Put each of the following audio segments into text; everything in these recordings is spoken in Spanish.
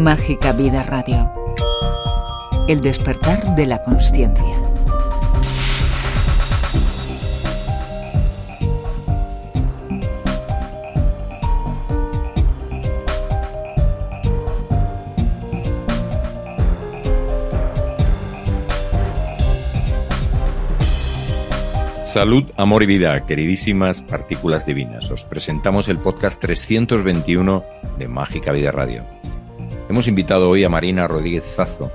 Mágica Vida Radio. El despertar de la conciencia. Salud, amor y vida, queridísimas partículas divinas. Os presentamos el podcast 321 de Mágica Vida Radio. Hemos invitado hoy a Marina Rodríguez Zazo.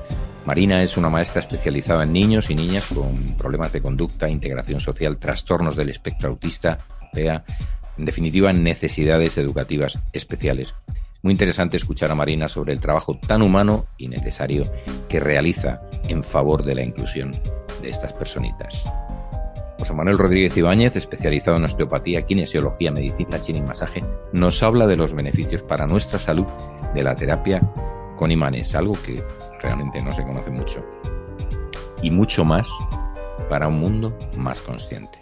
Marina es una maestra especializada en niños y niñas con problemas de conducta, integración social, trastornos del espectro autista, PEA, en definitiva, necesidades educativas especiales. Muy interesante escuchar a Marina sobre el trabajo tan humano y necesario que realiza en favor de la inclusión de estas personitas. José Manuel Rodríguez Ibáñez, especializado en osteopatía, kinesiología, medicina china y masaje, nos habla de los beneficios para nuestra salud de la terapia con imanes, algo que realmente no se conoce mucho. Y mucho más para un mundo más consciente.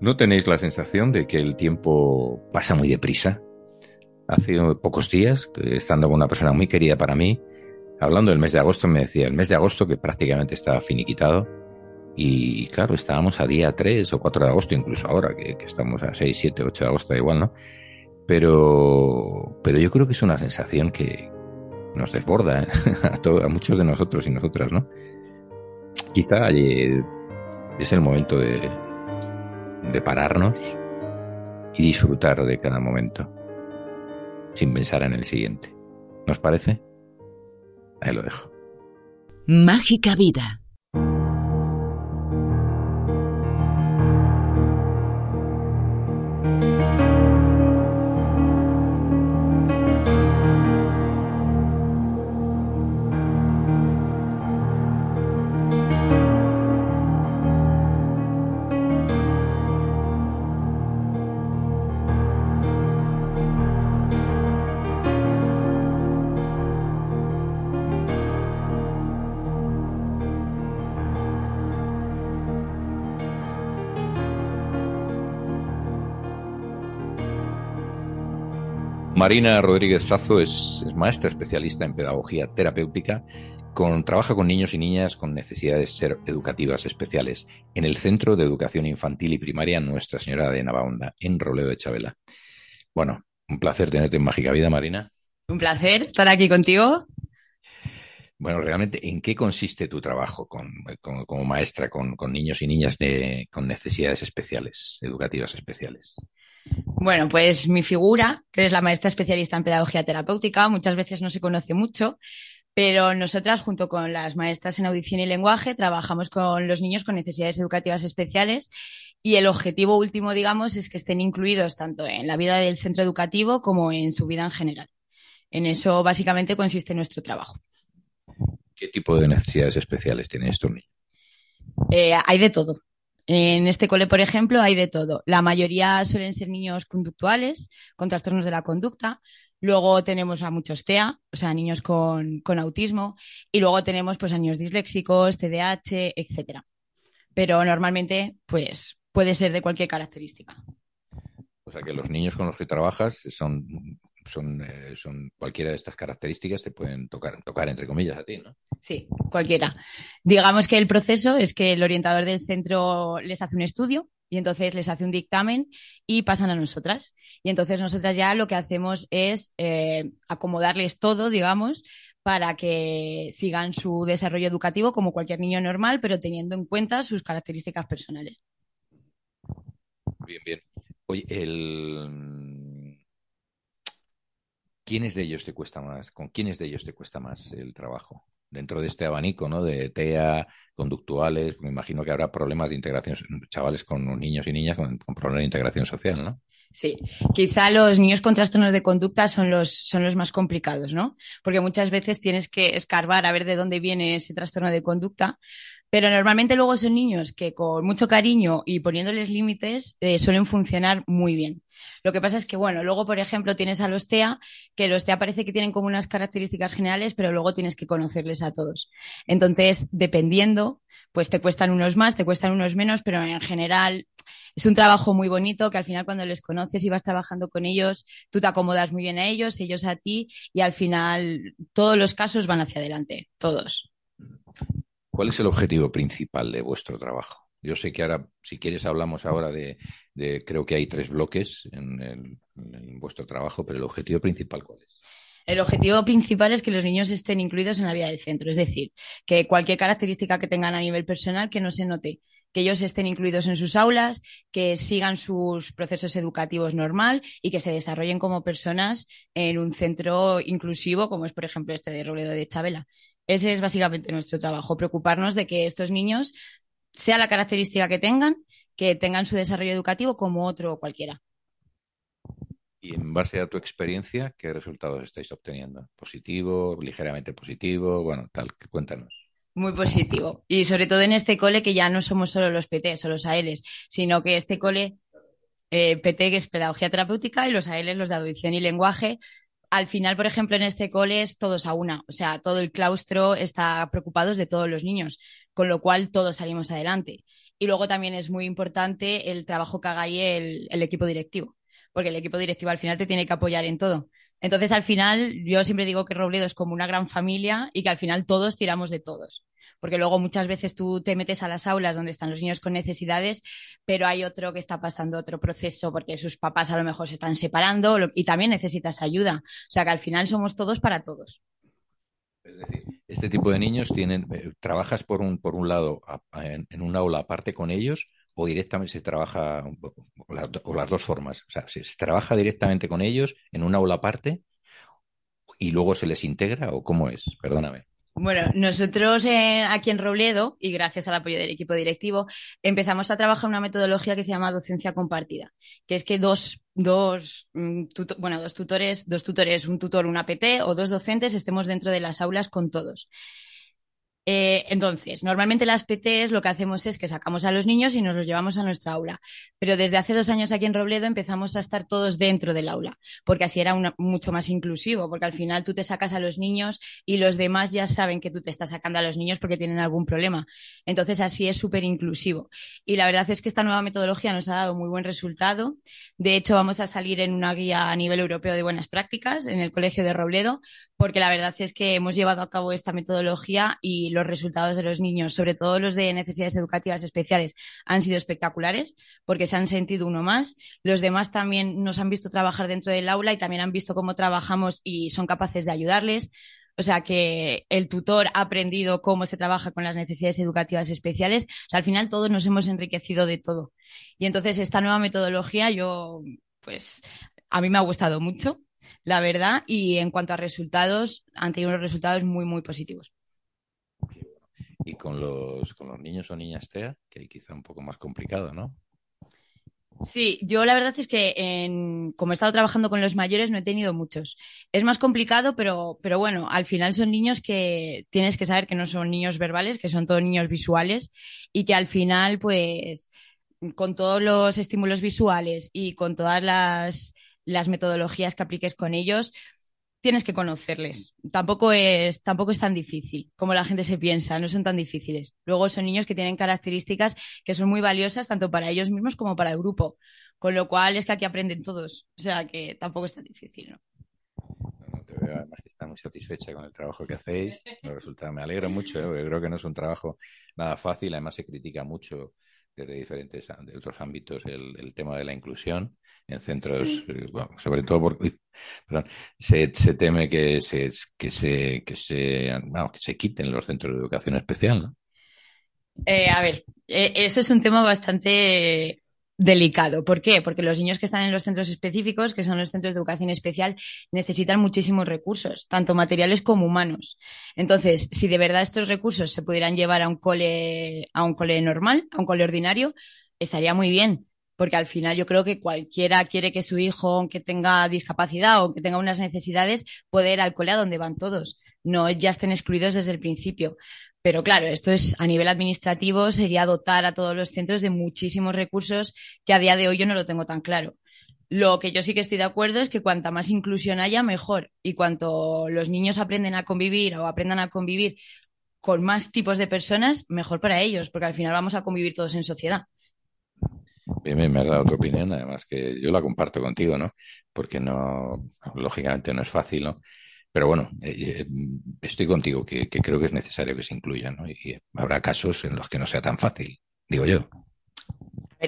¿No tenéis la sensación de que el tiempo pasa muy deprisa? Hace pocos días, estando con una persona muy querida para mí, hablando del mes de agosto, me decía, el mes de agosto que prácticamente estaba finiquitado. Y claro, estábamos a día 3 o 4 de agosto, incluso ahora que, estamos a 6, 7, 8 de agosto, igual, ¿no? Pero, pero yo creo que es una sensación que nos desborda ¿eh? a, a muchos de nosotros y nosotras, ¿no? Quizá es el momento de pararnos y disfrutar de cada momento, sin pensar en el siguiente. ¿Nos parece? Ahí lo dejo. Mágica vida. Marina Rodríguez Zazo es, maestra especialista en pedagogía terapéutica, con, trabaja con niños y niñas con necesidades ser educativas especiales en el Centro de Educación Infantil y Primaria Nuestra Señora de Navaonda, en Roleo de Chabela. Bueno, un placer tenerte en Mágica Vida, Marina. Un placer estar aquí contigo. Bueno, realmente, ¿en qué consiste tu trabajo como maestra con, niños y niñas con necesidades especiales, educativas especiales? Bueno, pues mi figura, que es la maestra especialista en pedagogía terapéutica, muchas veces no se conoce mucho, pero nosotras, junto con las maestras en audición y lenguaje, trabajamos con los niños con necesidades educativas especiales y el objetivo último, digamos, es que estén incluidos tanto en la vida del centro educativo como en su vida en general. En eso básicamente consiste nuestro trabajo. ¿Qué tipo de necesidades especiales tienen estos niños? Eh, hay de todo. En este cole, por ejemplo, hay de todo. La mayoría suelen ser niños conductuales, con trastornos de la conducta. Luego tenemos a muchos TEA, o sea, niños con, autismo. Y luego tenemos pues a niños disléxicos, TDAH, etcétera. Pero normalmente, pues, puede ser de cualquier característica. O sea que los niños con los que trabajas son son, eh, son cualquiera de estas características te pueden tocar, tocar entre comillas a ti, ¿no? Sí, cualquiera. Digamos que el proceso es que el orientador del centro les hace un estudio y entonces les hace un dictamen y pasan a nosotras. Y entonces nosotras ya lo que hacemos es eh, acomodarles todo, digamos, para que sigan su desarrollo educativo como cualquier niño normal, pero teniendo en cuenta sus características personales. Bien, bien. Oye, el ¿quiénes de ellos te cuesta más? ¿Con quiénes de ellos te cuesta más el trabajo? Dentro de este abanico, ¿no? De TEA, conductuales, me imagino que habrá problemas de integración, chavales con niños y niñas con, problemas de integración social, ¿no? Sí, quizá los niños con trastornos de conducta son los, son los más complicados, ¿no? Porque muchas veces tienes que escarbar a ver de dónde viene ese trastorno de conducta, Pero normalmente luego son niños que con mucho cariño y poniéndoles límites eh, suelen funcionar muy bien. Lo que pasa es que, bueno, luego, por ejemplo, tienes a los TEA, que los TEA parece que tienen como unas características generales, pero luego tienes que conocerles a todos. Entonces, dependiendo, pues te cuestan unos más, te cuestan unos menos, pero en general es un trabajo muy bonito que al final cuando les conoces y vas trabajando con ellos, tú te acomodas muy bien a ellos, ellos a ti, y al final todos los casos van hacia adelante, todos. ¿Cuál es el objetivo principal de vuestro trabajo? Yo sé que ahora, si quieres, hablamos ahora de, creo que hay tres bloques en, vuestro trabajo, pero el objetivo principal, ¿cuál es? El objetivo principal es que los niños estén incluidos en la vida del centro, es decir, que cualquier característica que tengan a nivel personal que no se note, que ellos estén incluidos en sus aulas, que sigan sus procesos educativos normal y que se desarrollen como personas en un centro inclusivo, como es, por ejemplo, este de Robledo de Chabela. Ese es básicamente nuestro trabajo, preocuparnos de que estos niños, sea la característica que tengan, que tengan su desarrollo educativo como otro cualquiera. Y en base a tu experiencia, ¿qué resultados estáis obteniendo? ¿Positivo, ligeramente positivo? Bueno, tal, cuéntanos. Muy positivo. Y sobre todo en este cole que ya no somos solo los PT o los AELs, sino que este cole, eh, PT que es pedagogía terapéutica y los AELs los de audición y lenguaje, al final, por ejemplo, en este cole es todos a una, o sea, todo el claustro está preocupado de todos los niños, con lo cual todos salimos adelante. Y luego también es muy importante el trabajo que haga ahí el, el equipo directivo, porque el equipo directivo al final te tiene que apoyar en todo. Entonces, al final, yo siempre digo que Robledo es como una gran familia y que al final todos tiramos de todos porque luego muchas veces tú te metes a las aulas donde están los niños con necesidades, pero hay otro que está pasando otro proceso porque sus papás a lo mejor se están separando y también necesitas ayuda. O sea que al final somos todos para todos. Es decir, este tipo de niños tienen, eh, trabajas por un, por un lado en, un aula aparte con ellos o directamente se trabaja, o las dos formas, o sea, se, se trabaja directamente con ellos en un aula aparte y luego se les integra o cómo es, perdóname. Bueno, nosotros eh, aquí en Robledo, y gracias al apoyo del equipo directivo, empezamos a trabajar una metodología que se llama docencia compartida, que es que dos, dos, mm, bueno, dos tutores, dos tutores, un tutor, una PT o dos docentes estemos dentro de las aulas con todos. Eh, entonces, normalmente las PTs lo que hacemos es que sacamos a los niños y nos los llevamos a nuestra aula. Pero desde hace dos años aquí en Robledo empezamos a estar todos dentro del aula, porque así era mucho más inclusivo, porque al final tú te sacas a los niños y los demás ya saben que tú te estás sacando a los niños porque tienen algún problema. Entonces, así es súper inclusivo. Y la verdad es que esta nueva metodología nos ha dado muy buen resultado. De hecho, vamos a salir en una guía a nivel europeo de buenas prácticas en el Colegio de Robledo, porque la verdad es que hemos llevado a cabo esta metodología y los resultados de los niños, sobre todo los de necesidades educativas especiales, han sido espectaculares porque se han sentido uno más. Los demás también nos han visto trabajar dentro del aula y también han visto cómo trabajamos y son capaces de ayudarles. O sea, que el tutor ha aprendido cómo se trabaja con las necesidades educativas especiales. O sea, al final todos nos hemos enriquecido de todo. Y entonces esta nueva metodología, yo, pues, a mí me ha gustado mucho, la verdad, y en cuanto a resultados, han tenido unos resultados muy, muy positivos. Y con los, con los niños o niñas TEA, que hay quizá un poco más complicado, ¿no? Sí, yo la verdad es que como he estado trabajando con los mayores no he tenido muchos. Es más complicado, pero, pero bueno, al final son niños que tienes que saber que no son niños verbales, que son todos niños visuales y que al final, pues, con todos los estímulos visuales y con todas las, las metodologías que apliques con ellos, tienes que conocerles. Tampoco es, tampoco es tan difícil como la gente se piensa, no son tan difíciles. Luego son niños que tienen características que son muy valiosas tanto para ellos mismos como para el grupo. Con lo cual es que aquí aprenden todos. O sea que tampoco es tan difícil, ¿no? te veo además que está muy satisfecha con el trabajo que hacéis. Me alegro mucho, ¿eh? creo que no es un trabajo nada fácil. Además se critica mucho desde diferentes de otros ámbitos el tema de la inclusión en centros, eh, sobre todo porque se, teme que se, que se, que se, que se quiten los centros de educación especial, ¿no? Eh, a ver, eh, eso es un tema bastante delicado. ¿Por qué? Porque los niños que están en los centros específicos, que son los centros de educación especial, necesitan muchísimos recursos, tanto materiales como humanos. Entonces, si de verdad estos recursos se pudieran llevar a un cole, a un cole normal, a un cole ordinario, estaría muy bien porque al final yo creo que cualquiera quiere que su hijo, aunque tenga discapacidad o que tenga unas necesidades, pueda ir al cole a donde van todos. No ya estén excluidos desde el principio. Pero claro, esto es a nivel administrativo, sería dotar a todos los centros de muchísimos recursos que a día de hoy yo no lo tengo tan claro. Lo que yo sí que estoy de acuerdo es que cuanta más inclusión haya, mejor. Y cuanto los niños aprenden a convivir o aprendan a convivir con más tipos de personas, mejor para ellos, porque al final vamos a convivir todos en sociedad. Bien, me has dado tu opinión, además que yo la comparto contigo, ¿no? Porque no, lógicamente no es fácil, ¿no? Pero bueno, eh, eh, estoy contigo, que, creo que es necesario que se incluya, ¿no? Y habrá casos en los que no sea tan fácil, digo yo.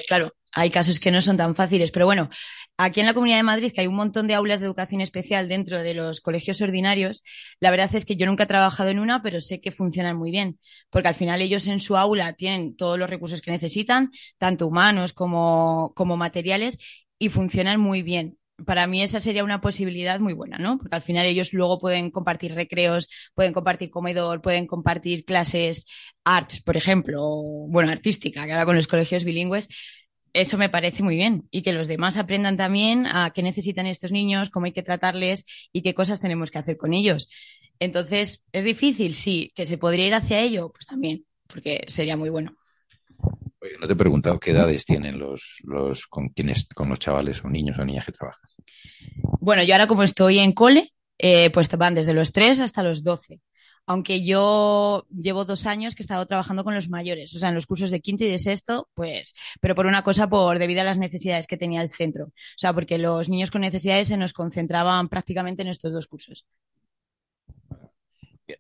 claro, hay casos que no son tan fáciles, pero bueno, aquí en la Comunidad de Madrid, que hay un montón de aulas de educación especial dentro de los colegios ordinarios, la verdad es que yo nunca he trabajado en una, pero sé que funcionan muy bien, porque al final ellos en su aula tienen todos los recursos que necesitan, tanto humanos como, como materiales, y funcionan muy bien para mí esa sería una posibilidad muy buena, ¿no? Porque al final ellos luego pueden compartir recreos, pueden compartir comedor, pueden compartir clases arts, por ejemplo, bueno, artística, que ahora con los colegios bilingües eso me parece muy bien y que los demás aprendan también a qué necesitan estos niños, cómo hay que tratarles y qué cosas tenemos que hacer con ellos. Entonces, ¿es difícil? Sí. ¿Que se podría ir hacia ello? Pues también, porque sería muy bueno. Oye, no te he preguntado qué edades tienen los, los con quienes, con los chavales o niños o niñas que trabajan. Bueno, yo ahora como estoy en cole, eh, pues van desde los 3 hasta los 12 aunque yo llevo dos años que he estado trabajando con los mayores, o sea, en los cursos de quinto y de sexto, pues, pero por una cosa, por debido a las necesidades que tenía el centro. O sea, porque los niños con necesidades se nos concentraban prácticamente en estos dos cursos. Bien.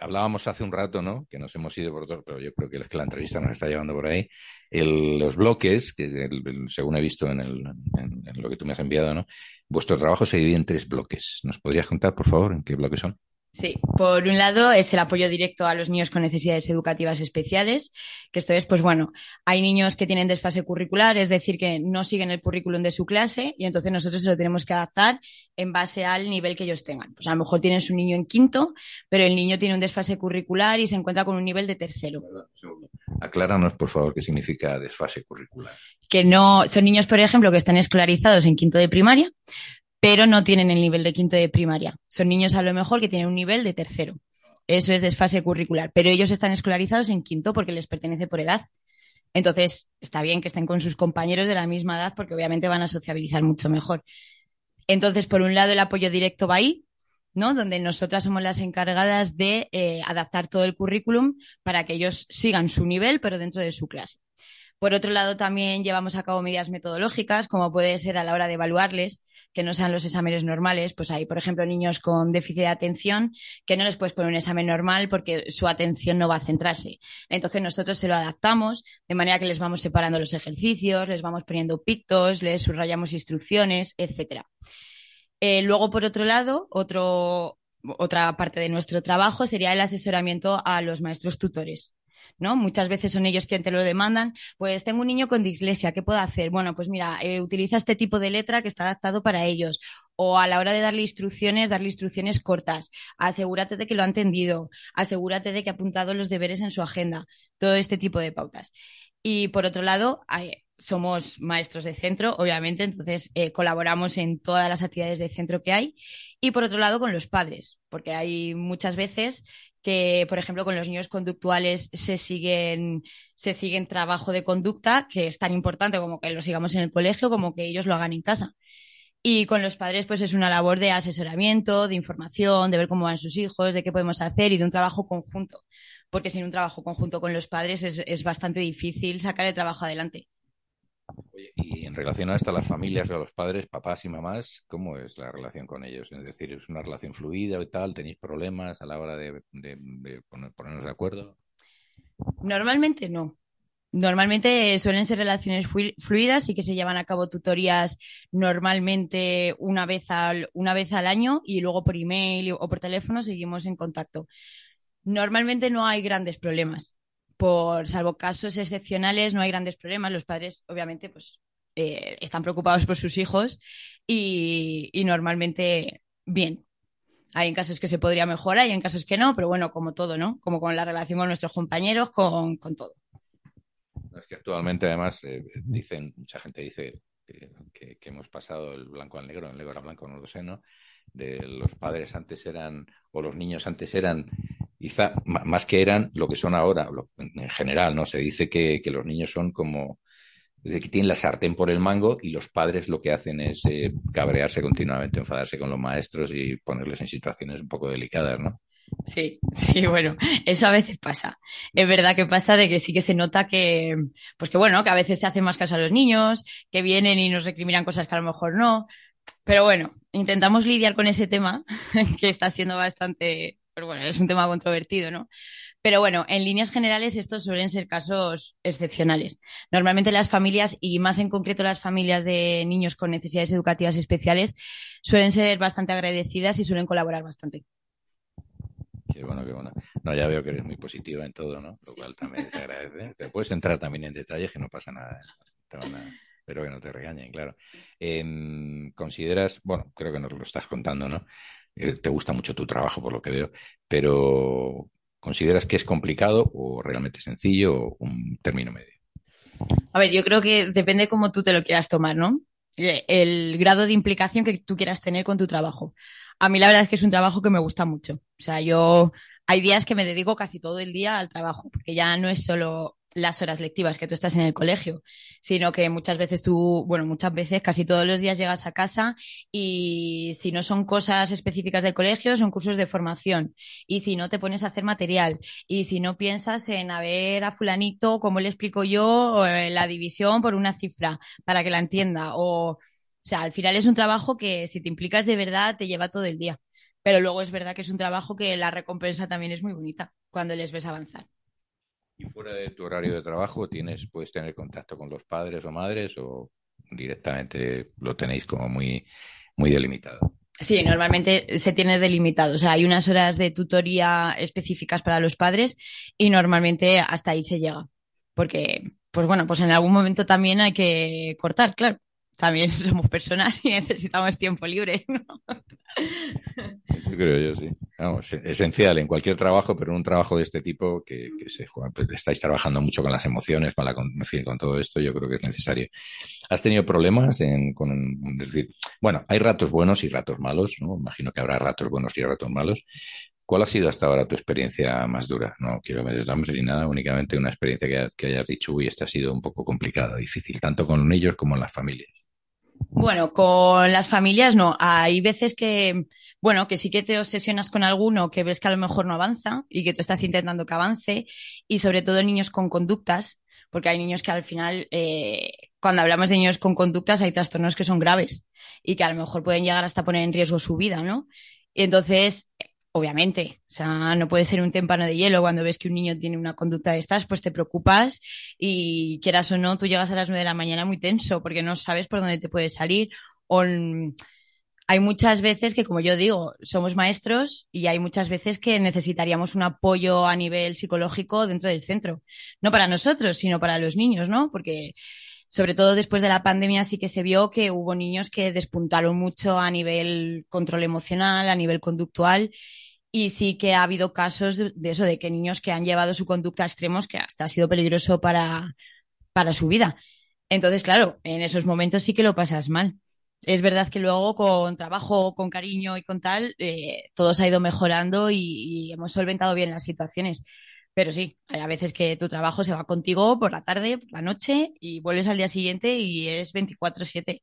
Hablábamos hace un rato, ¿no? Que nos hemos ido por otro, pero yo creo que la entrevista nos está llevando por ahí. los bloques, que según he visto en, en, lo que tú me has enviado, ¿no? Vuestro trabajo se divide en tres bloques. ¿Nos podrías contar, por favor, en qué bloques son? Sí, por un lado es el apoyo directo a los niños con necesidades educativas especiales, que esto es, pues bueno, hay niños que tienen desfase curricular, es decir, que no siguen el currículum de su clase y entonces nosotros se lo tenemos que adaptar en base al nivel que ellos tengan. Pues a lo mejor tienen su niño en quinto, pero el niño tiene un desfase curricular y se encuentra con un nivel de tercero. Acláranos, por favor, qué significa desfase curricular. Que no, son niños, por ejemplo, que están escolarizados en quinto de primaria, pero no tienen el nivel de quinto de primaria. Son niños a lo mejor que tienen un nivel de tercero. Eso es desfase curricular, pero ellos están escolarizados en quinto porque les pertenece por edad. Entonces, está bien que estén con sus compañeros de la misma edad porque obviamente van a sociabilizar mucho mejor. Entonces, por un lado, el apoyo directo va ahí, ¿no? Donde nosotras somos las encargadas de eh, adaptar todo el currículum para que ellos sigan su nivel, pero dentro de su clase. Por otro lado, también llevamos a cabo medidas metodológicas, como puede ser a la hora de evaluarles, que no sean los exámenes normales. Pues hay, por ejemplo, niños con déficit de atención que no les puedes poner un examen normal porque su atención no va a centrarse. Entonces nosotros se lo adaptamos de manera que les vamos separando los ejercicios, les vamos poniendo pictos, les subrayamos instrucciones, etcétera. Eh, luego, por otro lado, otro, otra parte de nuestro trabajo sería el asesoramiento a los maestros tutores. ¿No? Muchas veces son ellos quienes te lo demandan. Pues tengo un niño con dislexia, ¿qué puedo hacer? Bueno, pues mira, eh, utiliza este tipo de letra que está adaptado para ellos. O a la hora de darle instrucciones, darle instrucciones cortas. Asegúrate de que lo ha entendido. Asegúrate de que ha apuntado los deberes en su agenda. Todo este tipo de pautas. Y por otro lado, somos maestros de centro, obviamente, entonces eh, colaboramos en todas las actividades de centro que hay. Y por otro lado, con los padres, porque hay muchas veces que, por ejemplo, con los niños conductuales se siguen, se siguen trabajo de conducta, que es tan importante como que lo sigamos en el colegio, como que ellos lo hagan en casa. Y con los padres, pues es una labor de asesoramiento, de información, de ver cómo van sus hijos, de qué podemos hacer y de un trabajo conjunto. Porque sin un trabajo conjunto con los padres es, es bastante difícil sacar el trabajo adelante y en relación a esto, las familias, a los padres, papás y mamás, ¿cómo es la relación con ellos? Es decir, ¿es una relación fluida y tal? ¿Tenéis problemas a la hora de, ponernos de acuerdo? Normalmente no. Normalmente suelen ser relaciones fluidas y que se llevan a cabo tutorías normalmente una vez al, una vez al año y luego por email o por teléfono seguimos en contacto. Normalmente no hay grandes problemas por salvo casos excepcionales, no hay grandes problemas. Los padres, obviamente, pues eh, están preocupados por sus hijos y, normalmente bien. Hay en casos que se podría mejorar y en casos que no, pero bueno, como todo, ¿no? Como con la relación con nuestros compañeros, con, todo. Es que actualmente, además, eh, dicen, mucha gente dice que, hemos pasado el blanco al negro, el negro al blanco, no lo sé, ¿no? De los padres antes eran, o los niños antes eran quizá más que eran lo que son ahora, en general, ¿no? Se dice que, los niños son como que tienen la sartén por el mango y los padres lo que hacen es eh, cabrearse continuamente, enfadarse con los maestros y ponerles en situaciones un poco delicadas, ¿no? Sí, sí, bueno, eso a veces pasa. Es verdad que pasa de que sí que se nota que, pues que bueno, que a veces se hace más caso a los niños, que vienen y nos recriminan cosas que a lo mejor no. Pero bueno, intentamos lidiar con ese tema, que está siendo bastante, pero bueno, es un tema controvertido, ¿no? Pero bueno, en líneas generales estos suelen ser casos excepcionales. Normalmente las familias, y más en concreto las familias de niños con necesidades educativas especiales, suelen ser bastante agradecidas y suelen colaborar bastante. Qué bueno, qué bueno. No, ya veo que eres muy positiva en todo, ¿no? Lo cual también se agradece. Pero puedes entrar también en detalles que no pasa nada. ¿eh? Pero que no te regañen, claro. Em, consideras, bueno, creo que nos lo estás contando, ¿no? Eh, te gusta mucho tu trabajo, por lo que veo, pero ¿consideras que es complicado o realmente sencillo o un término medio? A ver, yo creo que depende cómo tú te lo quieras tomar, ¿no? Eh, el grado de implicación que tú quieras tener con tu trabajo. A mí la verdad es que es un trabajo que me gusta mucho. O sea, yo hay días que me dedico casi todo el día al trabajo, porque ya no es solo las horas lectivas que tú estás en el colegio, sino que muchas veces tú, bueno, muchas veces, casi todos los días llegas a casa y si no son cosas específicas del colegio, son cursos de formación. Y si no te pones a hacer material y si no piensas en a ver a fulanito, cómo le explico yo eh, la división por una cifra para que la entienda o, o sea, al final es un trabajo que si te implicas de verdad te lleva todo el día. Pero luego es verdad que es un trabajo que la recompensa también es muy bonita cuando les ves avanzar. ¿Y fuera de tu horario de trabajo tienes, puedes tener contacto con los padres o madres o directamente lo tenéis como muy, muy delimitado? Sí, normalmente se tiene delimitado. O sea, hay unas horas de tutoría específicas para los padres y normalmente hasta ahí se llega. Porque, pues bueno, pues en algún momento también hay que cortar, claro también somos personas y necesitamos tiempo libre, ¿no? Eso creo yo, sí. Vamos, esencial en cualquier trabajo, pero en un trabajo de este tipo que, se pues, estáis trabajando mucho con las emociones, con la con, todo esto, yo creo que es necesario. ¿Has tenido problemas en, con, bueno, hay ratos buenos y ratos malos, ¿no? Imagino que habrá ratos buenos y ratos malos. ¿Cuál ha sido hasta ahora tu experiencia más dura? No quiero ver nombres ni nada, únicamente una experiencia que, que hayas dicho, uy, esta ha sido un poco complicada, difícil, tanto con ellos como en las familias. Bueno, con las familias no. Hay veces que, bueno, que sí que te obsesionas con alguno que ves que a lo mejor no avanza y que tú estás intentando que avance y sobre todo niños con conductas, porque hay niños que al final, eh, cuando hablamos de niños con conductas, hay trastornos que son graves y que a lo mejor pueden llegar hasta poner en riesgo su vida, ¿no? Y entonces, obviamente. O sea, no puede ser un témpano de hielo cuando ves que un niño tiene una conducta de estas, pues te preocupas y quieras o no, tú llegas a las nueve de la mañana muy tenso porque no sabes por dónde te puede salir. O hay muchas veces que, como yo digo, somos maestros y hay muchas veces que necesitaríamos un apoyo a nivel psicológico dentro del centro. No para nosotros, sino para los niños, ¿no? Porque sobre todo después de la pandemia sí que se vio que hubo niños que despuntaron mucho a nivel control emocional, a nivel conductual y sí que ha habido casos de, eso, de que niños que han llevado su conducta a extremos que hasta ha sido peligroso para, para su vida. Entonces, claro, en esos momentos sí que lo pasas mal. Es verdad que luego con trabajo, con cariño y con tal, eh, todo se ha ido mejorando y, hemos solventado bien las situaciones. Pero sí, hay a veces que tu trabajo se va contigo por la tarde, por la noche y vuelves al día siguiente y es 24/7.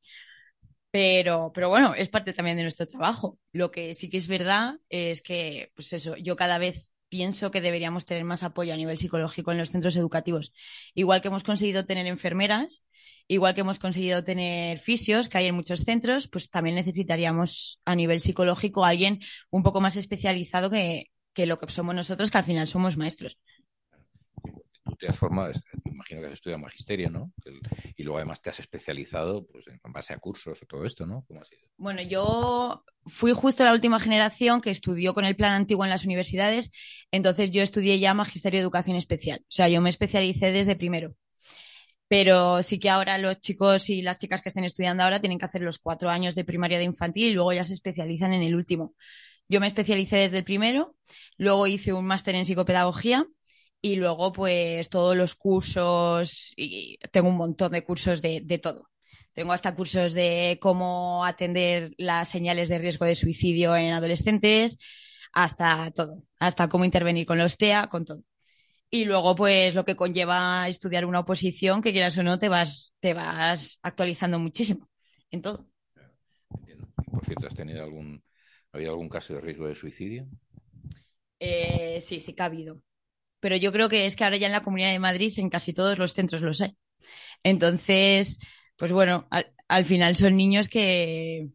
Pero, pero bueno, es parte también de nuestro trabajo. Lo que sí que es verdad es que, pues eso, yo cada vez pienso que deberíamos tener más apoyo a nivel psicológico en los centros educativos. Igual que hemos conseguido tener enfermeras, igual que hemos conseguido tener fisios, que hay en muchos centros, pues también necesitaríamos a nivel psicológico alguien un poco más especializado que, que lo que somos nosotros, que al final somos maestros tú te has formado, me imagino que has estudiado magisterio, ¿no? Y luego además te has especializado pues, en base a cursos o todo esto, ¿no? ¿Cómo ha sido? Bueno, yo fui justo la última generación que estudió con el plan antiguo en las universidades, entonces yo estudié ya magisterio de educación especial, o sea, yo me especialicé desde primero. Pero sí que ahora los chicos y las chicas que estén estudiando ahora tienen que hacer los cuatro años de primaria de infantil y luego ya se especializan en el último. Yo me especialicé desde el primero, luego hice un máster en psicopedagogía y luego pues todos los cursos, y tengo un montón de cursos de, de todo. Tengo hasta cursos de cómo atender las señales de riesgo de suicidio en adolescentes, hasta todo, hasta cómo intervenir con los TEA, con todo. Y luego, pues, lo que conlleva estudiar una oposición, que quieras o no, te vas, te vas actualizando muchísimo en todo. Entiendo. Por cierto, ¿has tenido algún, ¿ha habido algún caso de riesgo de suicidio? Eh, sí, sí que ha habido. Pero yo creo que es que ahora ya en la Comunidad de Madrid, en casi todos los centros los hay. Entonces, pues bueno, al, al final son niños que,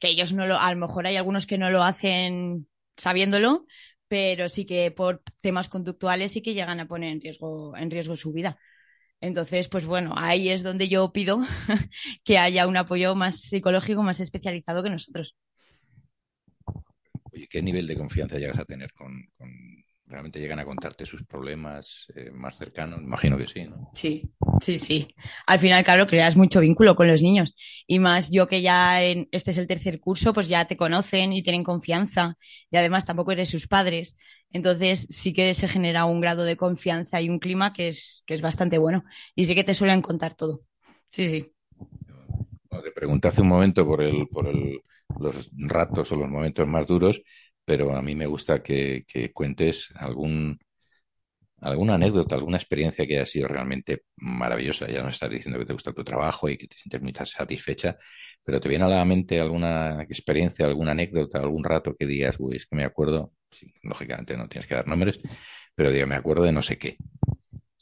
que ellos no lo, a lo mejor hay algunos que no lo hacen sabiéndolo, pero sí que por temas conductuales sí que llegan a poner en riesgo, en riesgo su vida. Entonces, pues bueno, ahí es donde yo pido que haya un apoyo más psicológico, más especializado que nosotros. ¿Qué nivel de confianza llegas a tener con, con realmente llegan a contarte sus problemas eh, más cercanos? Imagino que sí, ¿no? Sí, sí, sí. Al final, claro, creas mucho vínculo con los niños. Y más yo que ya en, este es el tercer curso, pues ya te conocen y tienen confianza. Y además tampoco eres sus padres. Entonces sí que se genera un grado de confianza y un clima que es, que es bastante bueno. Y sí que te suelen contar todo. Sí, sí. Bueno, te pregunté hace un momento por el, por el, los ratos o los momentos más duros, pero a mí me gusta que, que cuentes algún, alguna anécdota, alguna experiencia que haya sido realmente maravillosa. Ya nos estás diciendo que te gusta tu trabajo y que te sientes muy satisfecha, pero ¿te viene a la mente alguna experiencia, alguna anécdota, algún rato que digas, uy, es que me acuerdo, sí, lógicamente no tienes que dar nombres, pero digo, me acuerdo de no sé qué.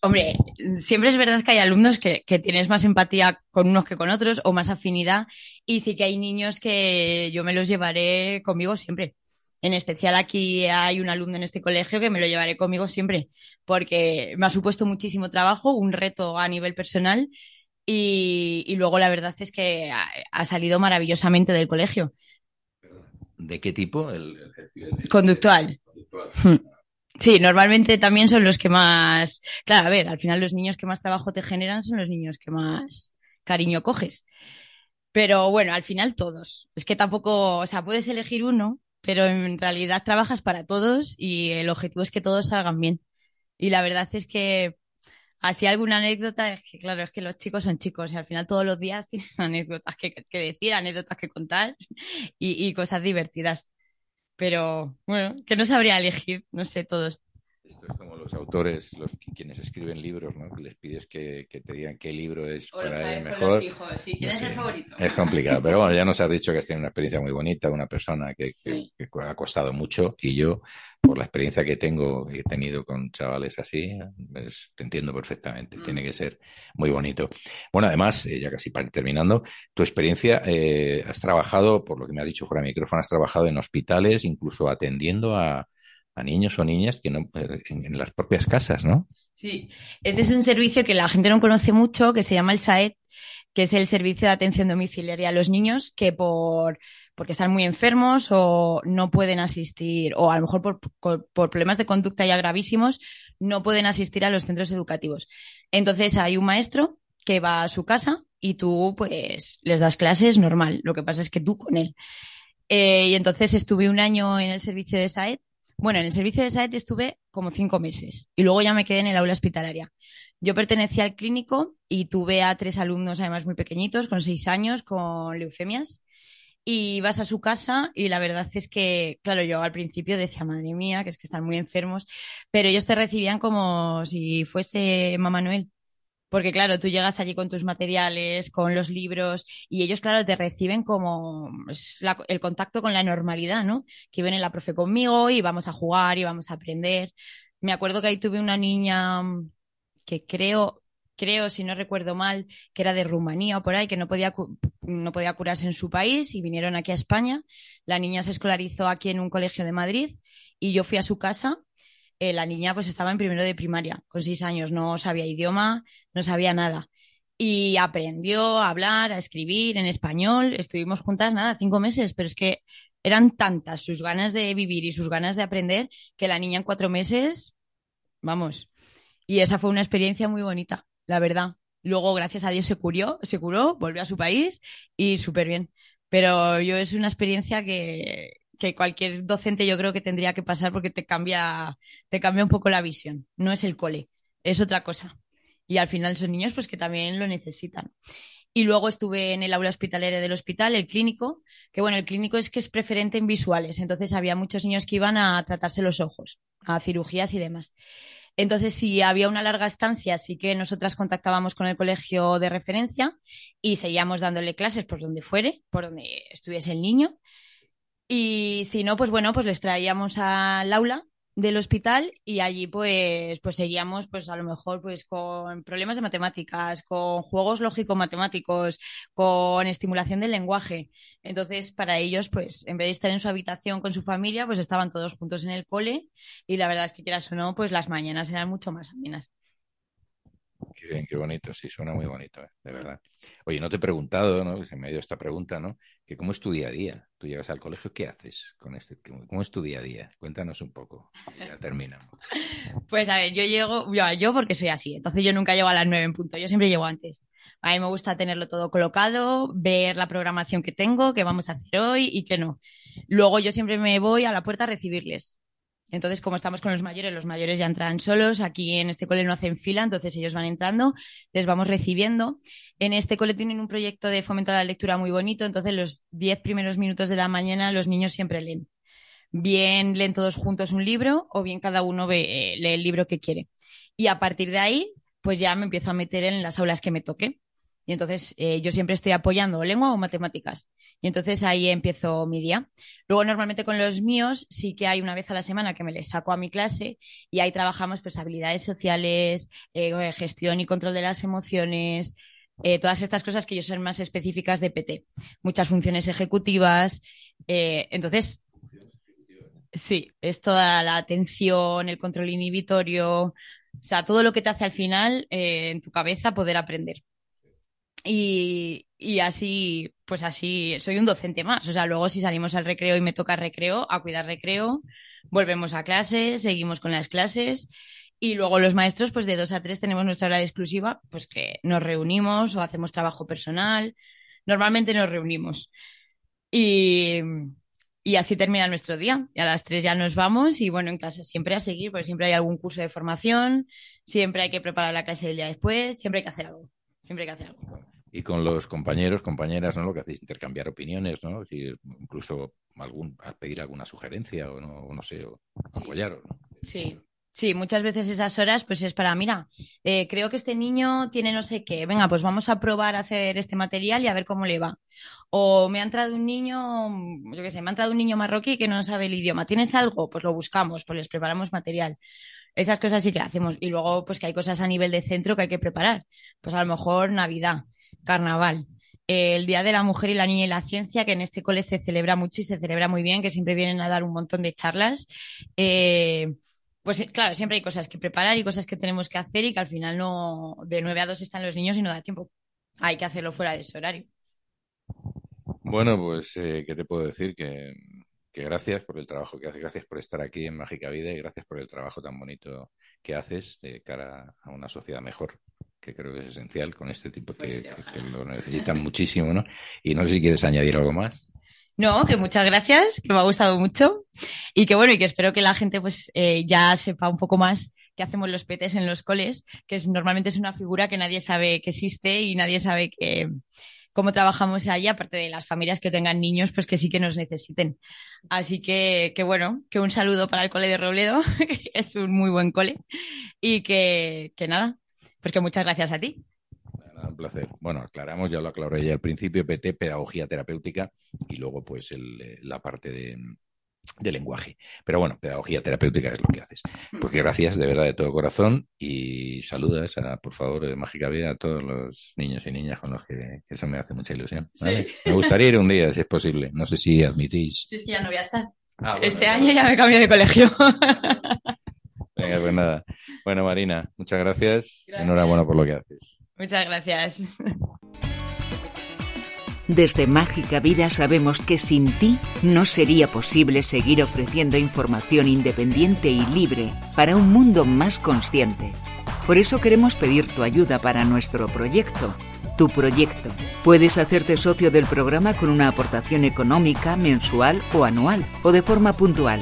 Hombre, siempre es verdad que hay alumnos que, que, tienes más empatía con unos que con otros o más afinidad y sí que hay niños que yo me los llevaré conmigo siempre. En especial aquí hay un alumno en este colegio que me lo llevaré conmigo siempre porque me ha supuesto muchísimo trabajo, un reto a nivel personal y, y luego la verdad es que ha, ha, salido maravillosamente del colegio. ¿De qué tipo? El, el, el conductual. conductual. Sí, normalmente también son los que más. Claro, a ver, al final los niños que más trabajo te generan son los niños que más cariño coges. Pero bueno, al final todos. Es que tampoco, o sea, puedes elegir uno, pero en realidad trabajas para todos y el objetivo es que todos salgan bien. Y la verdad es que así alguna anécdota, es que claro, es que los chicos son chicos y al final todos los días tienen anécdotas que, que decir, anécdotas que contar y, y cosas divertidas pero bueno, que no sabría elegir, no sé, todos. Esto es como los autores, los quienes escriben libros, ¿no? Les pides que, que te digan qué libro es o para el mejor. Los hijos, sí. ¿Quién es el favorito? Es complicado, pero bueno, ya nos has dicho que has tenido una experiencia muy bonita, una persona que, Sí. que, que ha costado mucho y yo, por la experiencia que tengo y he tenido con chavales así, pues, te entiendo perfectamente. Mm. Tiene que ser muy bonito. Bueno, además, eh, ya casi para terminando, tu experiencia, eh, has trabajado, por lo que me ha dicho fuera de micrófono, has trabajado en hospitales, incluso atendiendo a, a niños o niñas que no, eh, en, en las propias casas, ¿no? Sí, este es un servicio que la gente no conoce mucho, que se llama el SAED, que es el servicio de atención domiciliaria a los niños que por porque están muy enfermos o no pueden asistir, o a lo mejor por, por, problemas de conducta ya gravísimos, no pueden asistir a los centros educativos. Entonces hay un maestro que va a su casa y tú pues les das clases normal, lo que pasa es que tú con él. Eh, y entonces estuve un año en el servicio de SAED. Bueno, en el servicio de SAED estuve como cinco meses y luego ya me quedé en el aula hospitalaria. Yo pertenecía al clínico y tuve a tres alumnos, además muy pequeñitos, con seis años, con leucemias. Y vas a su casa y la verdad es que, claro, yo al principio decía, madre mía, que es que están muy enfermos, pero ellos te recibían como si fuese Mamá Noel. Porque claro, tú llegas allí con tus materiales, con los libros, y ellos, claro, te reciben como la, el contacto con la normalidad, ¿no? Que viene la profe conmigo y vamos a jugar y vamos a aprender. Me acuerdo que ahí tuve una niña que creo, creo, si no recuerdo mal, que era de Rumanía o por ahí, que no podía, no podía curarse en su país y vinieron aquí a España. La niña se escolarizó aquí en un colegio de Madrid y yo fui a su casa eh, la niña pues estaba en primero de primaria, con seis años, no sabía idioma, no sabía nada. Y aprendió a hablar, a escribir en español. Estuvimos juntas, nada, cinco meses, pero es que eran tantas sus ganas de vivir y sus ganas de aprender que la niña en cuatro meses, vamos. Y esa fue una experiencia muy bonita, la verdad. Luego, gracias a Dios, se curó, se curó, volvió a su país y súper bien. Pero yo es una experiencia que, que cualquier docente yo creo que tendría que pasar porque te cambia, te cambia un poco la visión. No es el cole, es otra cosa. Y al final son niños pues que también lo necesitan. Y luego estuve en el aula hospitalaria del hospital, el clínico, que bueno, el clínico es que es preferente en visuales, entonces había muchos niños que iban a tratarse los ojos, a cirugías y demás. Entonces, si había una larga estancia, sí que nosotras contactábamos con el colegio de referencia y seguíamos dándole clases por donde fuere, por donde estuviese el niño. Y si no, pues bueno, pues les traíamos al aula del hospital y allí pues, pues seguíamos pues a lo mejor pues con problemas de matemáticas, con juegos lógico-matemáticos, con estimulación del lenguaje. Entonces, para ellos, pues en vez de estar en su habitación con su familia, pues estaban todos juntos en el cole y la verdad es que quieras o no, pues las mañanas eran mucho más amenas. Qué bien, qué bonito, sí, suena muy bonito, ¿eh? de verdad. Oye, no te he preguntado, ¿no? Se me ha ido esta pregunta, ¿no? Que cómo es tu día a día. Tú llegas al colegio, ¿qué haces con este? ¿Cómo es tu día a día? Cuéntanos un poco. Ya terminamos. Pues a ver, yo llego, yo, yo porque soy así, entonces yo nunca llego a las nueve en punto, yo siempre llego antes. A mí me gusta tenerlo todo colocado, ver la programación que tengo, qué vamos a hacer hoy y qué no. Luego yo siempre me voy a la puerta a recibirles. Entonces, como estamos con los mayores, los mayores ya entran solos. Aquí en este cole no hacen fila, entonces ellos van entrando, les vamos recibiendo. En este cole tienen un proyecto de fomento a la lectura muy bonito, entonces los diez primeros minutos de la mañana los niños siempre leen. Bien leen todos juntos un libro o bien cada uno ve, eh, lee el libro que quiere. Y a partir de ahí, pues ya me empiezo a meter en las aulas que me toque. Y entonces eh, yo siempre estoy apoyando lengua o matemáticas. Y entonces ahí empiezo mi día. Luego normalmente con los míos sí que hay una vez a la semana que me les saco a mi clase y ahí trabajamos pues habilidades sociales, eh, gestión y control de las emociones, eh, todas estas cosas que yo son más específicas de PT. Muchas funciones ejecutivas. entonces, sí, es toda la atención, el control inhibitorio, o sea, todo lo que te hace al final en tu cabeza poder aprender. Y, así, pues así, soy un docente más. O sea, luego si salimos al recreo y me toca recreo, a cuidar recreo, volvemos a clase, seguimos con las clases. Y luego los maestros, pues de dos a tres tenemos nuestra hora exclusiva, pues que nos reunimos o hacemos trabajo personal. Normalmente nos reunimos. Y, y así termina nuestro día. Y a las tres ya nos vamos y bueno, en casa siempre a seguir, porque siempre hay algún curso de formación, siempre hay que preparar la clase del día después, siempre hay que hacer algo. Siempre hay que hacer algo. Y con los compañeros, compañeras, ¿no? Lo que hacéis, intercambiar opiniones, ¿no? Si incluso algún, pedir alguna sugerencia o no, no sé, o apoyaros, ¿no? Sí, Sí, muchas veces esas horas pues es para, mira, eh, creo que este niño tiene no sé qué, venga, pues vamos a probar a hacer este material y a ver cómo le va. O me ha entrado un niño, yo qué sé, me ha entrado un niño marroquí que no sabe el idioma. ¿Tienes algo? Pues lo buscamos, pues les preparamos material. Esas cosas sí que hacemos. Y luego, pues que hay cosas a nivel de centro que hay que preparar. Pues a lo mejor Navidad, Carnaval, el Día de la Mujer y la Niña y la Ciencia, que en este cole se celebra mucho y se celebra muy bien, que siempre vienen a dar un montón de charlas. Eh, pues claro, siempre hay cosas que preparar y cosas que tenemos que hacer y que al final no, de 9 a 2 están los niños y no da tiempo. Hay que hacerlo fuera de ese horario. Bueno, pues, eh, ¿qué te puedo decir? Que gracias por el trabajo que haces, gracias por estar aquí en Mágica Vida y gracias por el trabajo tan bonito que haces de cara a una sociedad mejor, que creo que es esencial con este tipo que, pues lo necesitan muchísimo, ¿no? Y no sé si quieres añadir algo más. No, que muchas gracias, que me ha gustado mucho y que bueno, y que espero que la gente pues eh, ya sepa un poco más qué hacemos los petes en los coles, que es, normalmente es una figura que nadie sabe que existe y nadie sabe que, cómo trabajamos ahí, aparte de las familias que tengan niños, pues que sí que nos necesiten. Así que, que bueno, que un saludo para el cole de Robledo, que es un muy buen cole, y que, que nada, pues que muchas gracias a ti. un placer. Bueno, aclaramos, ya lo aclaré ya al principio, PT, pedagogía terapéutica, y luego pues el, la parte de, de lenguaje. Pero bueno, pedagogía terapéutica es lo que haces. Pues que gracias de verdad de todo corazón y saludas, a, por favor, de Mágica Vida a todos los niños y niñas con los que, eso me hace mucha ilusión. Me gustaría ir un día, si es posible. No sé si admitís. Sí, es que ya no voy a estar. Ah, este año ya me cambio de colegio. Venga, pues nada. Bueno, Marina, muchas gracias. gracias. Enhorabuena por lo que haces. Muchas gracias. Desde Mágica Vida sabemos que sin ti no sería posible seguir ofreciendo información independiente y libre para un mundo más consciente. Por eso queremos pedir tu ayuda para nuestro proyecto. Tu proyecto. Puedes hacerte socio del programa con una aportación económica, mensual o anual, o de forma puntual.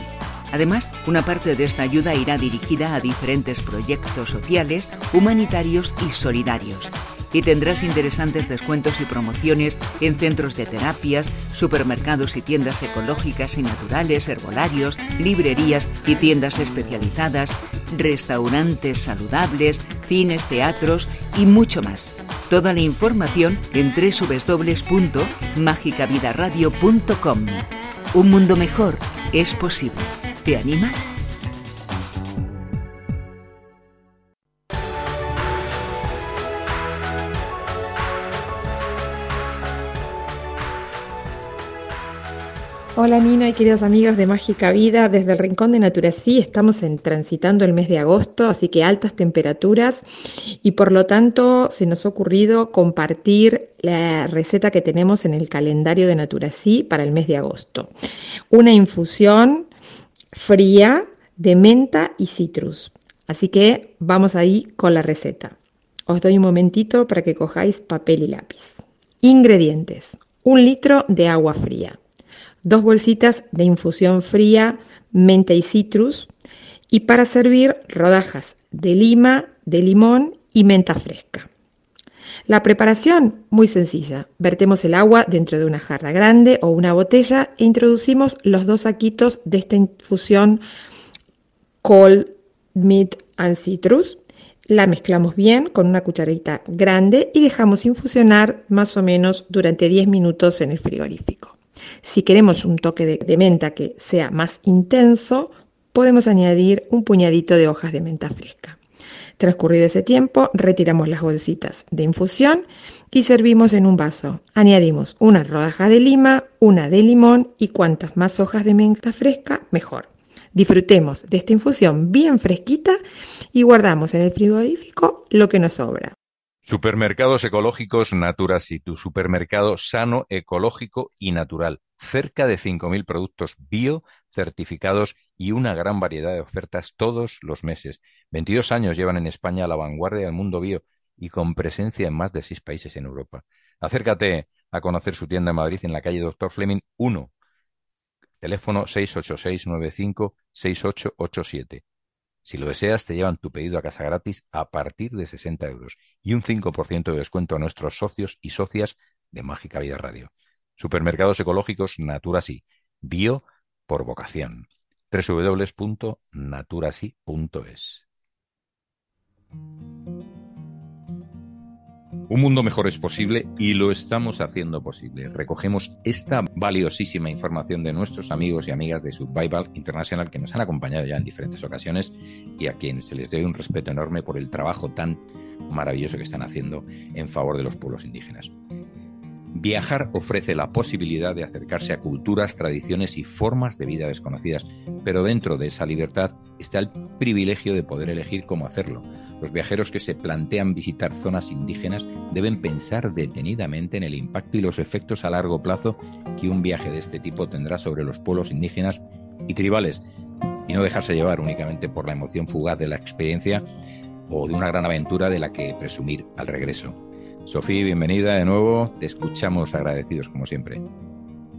Además, una parte de esta ayuda irá dirigida a diferentes proyectos sociales, humanitarios y solidarios y tendrás interesantes descuentos y promociones en centros de terapias, supermercados y tiendas ecológicas y naturales, herbolarios, librerías y tiendas especializadas, restaurantes saludables, cines, teatros y mucho más. Toda la información en www.magicavidaradio.com. Un mundo mejor es posible. ¿Te animas? Hola Nina y queridos amigos de Mágica Vida, desde el Rincón de Naturasí estamos transitando el mes de agosto, así que altas temperaturas y por lo tanto se nos ha ocurrido compartir la receta que tenemos en el calendario de Naturasí para el mes de agosto. Una infusión fría de menta y citrus. Así que vamos ahí con la receta. Os doy un momentito para que cojáis papel y lápiz. Ingredientes. Un litro de agua fría dos bolsitas de infusión fría, menta y citrus, y para servir rodajas de lima, de limón y menta fresca. La preparación, muy sencilla. Vertemos el agua dentro de una jarra grande o una botella e introducimos los dos saquitos de esta infusión Cold Meat and Citrus. La mezclamos bien con una cucharita grande y dejamos infusionar más o menos durante 10 minutos en el frigorífico. Si queremos un toque de, menta que sea más intenso, podemos añadir un puñadito de hojas de menta fresca. Transcurrido ese tiempo, retiramos las bolsitas de infusión y servimos en un vaso. Añadimos una rodaja de lima, una de limón y cuantas más hojas de menta fresca, mejor. Disfrutemos de esta infusión bien fresquita y guardamos en el frigorífico lo que nos sobra. Supermercados ecológicos Naturas y tu supermercado sano, ecológico y natural. Cerca de 5.000 productos bio certificados y una gran variedad de ofertas todos los meses. 22 años llevan en España a la vanguardia del mundo bio y con presencia en más de seis países en Europa. Acércate a conocer su tienda en Madrid en la calle Doctor Fleming 1. Teléfono 686 95 6887 si lo deseas, te llevan tu pedido a casa gratis a partir de 60 euros y un 5% de descuento a nuestros socios y socias de Mágica Vida Radio. Supermercados ecológicos Naturasi, bio por vocación. www.naturasi.es Un mundo mejor es posible y lo estamos haciendo posible. Recogemos esta valiosísima información de nuestros amigos y amigas de Survival International que nos han acompañado ya en diferentes ocasiones y a quienes se les debe un respeto enorme por el trabajo tan maravilloso que están haciendo en favor de los pueblos indígenas. Viajar ofrece la posibilidad de acercarse a culturas, tradiciones y formas de vida desconocidas, pero dentro de esa libertad está el privilegio de poder elegir cómo hacerlo. Los viajeros que se plantean visitar zonas indígenas deben pensar detenidamente en el impacto y los efectos a largo plazo que un viaje de este tipo tendrá sobre los pueblos indígenas y tribales, y no dejarse llevar únicamente por la emoción fugaz de la experiencia o de una gran aventura de la que presumir al regreso. Sofía, bienvenida de nuevo. Te escuchamos agradecidos como siempre.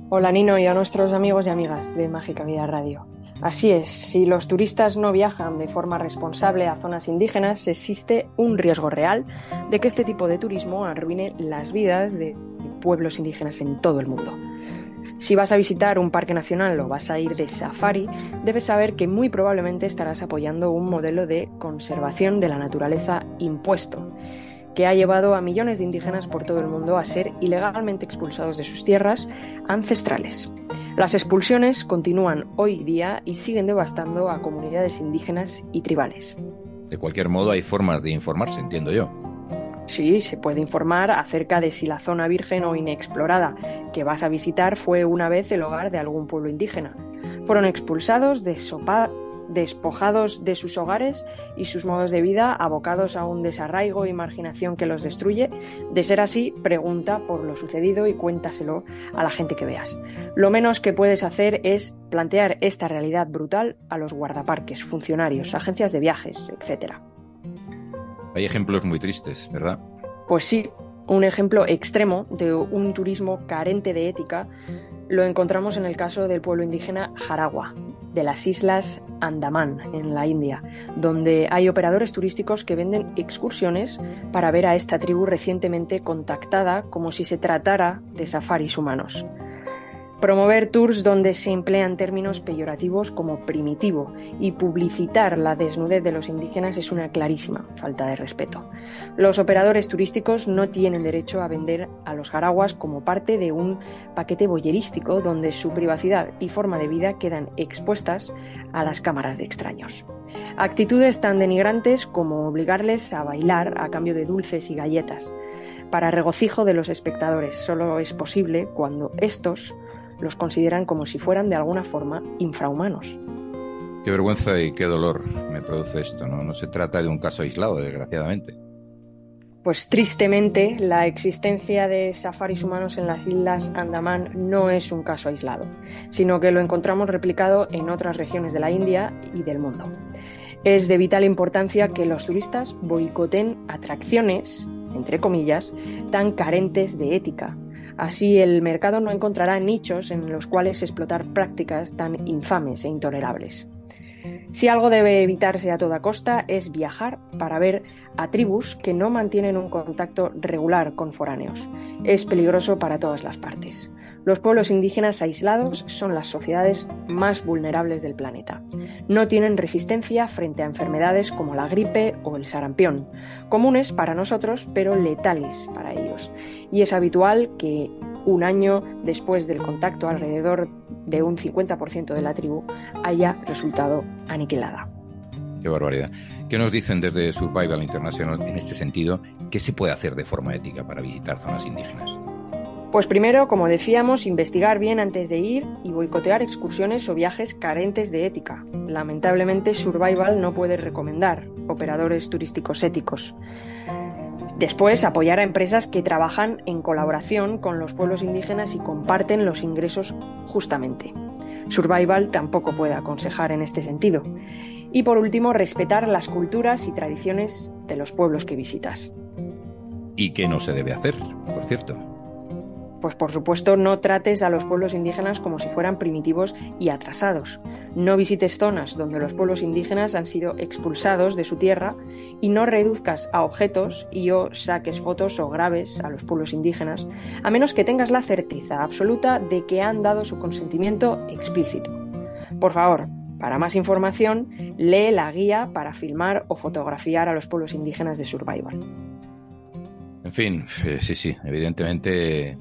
Hola Nino y a nuestros amigos y amigas de Mágica Vida Radio. Así es, si los turistas no viajan de forma responsable a zonas indígenas, existe un riesgo real de que este tipo de turismo arruine las vidas de pueblos indígenas en todo el mundo. Si vas a visitar un parque nacional o vas a ir de safari, debes saber que muy probablemente estarás apoyando un modelo de conservación de la naturaleza impuesto que ha llevado a millones de indígenas por todo el mundo a ser ilegalmente expulsados de sus tierras ancestrales. Las expulsiones continúan hoy día y siguen devastando a comunidades indígenas y tribales. De cualquier modo, hay formas de informarse, entiendo yo. Sí, se puede informar acerca de si la zona virgen o inexplorada que vas a visitar fue una vez el hogar de algún pueblo indígena. Fueron expulsados de, sopa, despojados de sus hogares y sus modos de vida, abocados a un desarraigo y marginación que los destruye. De ser así, pregunta por lo sucedido y cuéntaselo a la gente que veas. Lo menos que puedes hacer es plantear esta realidad brutal a los guardaparques, funcionarios, agencias de viajes, etc. Hay ejemplos muy tristes, ¿verdad? Pues sí, un ejemplo extremo de un turismo carente de ética lo encontramos en el caso del pueblo indígena Jaragua, de las islas Andaman, en la India, donde hay operadores turísticos que venden excursiones para ver a esta tribu recientemente contactada como si se tratara de safaris humanos. Promover tours donde se emplean términos peyorativos como primitivo y publicitar la desnudez de los indígenas es una clarísima falta de respeto. Los operadores turísticos no tienen derecho a vender a los jaraguas como parte de un paquete boyerístico donde su privacidad y forma de vida quedan expuestas a las cámaras de extraños. Actitudes tan denigrantes como obligarles a bailar a cambio de dulces y galletas. Para regocijo de los espectadores, solo es posible cuando estos los consideran como si fueran de alguna forma infrahumanos. Qué vergüenza y qué dolor me produce esto, ¿no? No se trata de un caso aislado, desgraciadamente. Pues tristemente, la existencia de safaris humanos en las islas Andamán no es un caso aislado, sino que lo encontramos replicado en otras regiones de la India y del mundo. Es de vital importancia que los turistas boicoten atracciones, entre comillas, tan carentes de ética, Así el mercado no encontrará nichos en los cuales explotar prácticas tan infames e intolerables. Si algo debe evitarse a toda costa es viajar para ver a tribus que no mantienen un contacto regular con foráneos. Es peligroso para todas las partes. Los pueblos indígenas aislados son las sociedades más vulnerables del planeta. No tienen resistencia frente a enfermedades como la gripe o el sarampión, comunes para nosotros pero letales para ellos. Y es habitual que un año después del contacto alrededor de un 50% de la tribu haya resultado aniquilada. Qué barbaridad. ¿Qué nos dicen desde Survival International en este sentido? ¿Qué se puede hacer de forma ética para visitar zonas indígenas? Pues primero, como decíamos, investigar bien antes de ir y boicotear excursiones o viajes carentes de ética. Lamentablemente, Survival no puede recomendar operadores turísticos éticos. Después, apoyar a empresas que trabajan en colaboración con los pueblos indígenas y comparten los ingresos justamente. Survival tampoco puede aconsejar en este sentido. Y por último, respetar las culturas y tradiciones de los pueblos que visitas. ¿Y qué no se debe hacer, por cierto? Pues por supuesto no trates a los pueblos indígenas como si fueran primitivos y atrasados. No visites zonas donde los pueblos indígenas han sido expulsados de su tierra y no reduzcas a objetos y o saques fotos o graves a los pueblos indígenas, a menos que tengas la certeza absoluta de que han dado su consentimiento explícito. Por favor, para más información, lee la guía para filmar o fotografiar a los pueblos indígenas de Survival. En fin, eh, sí, sí, evidentemente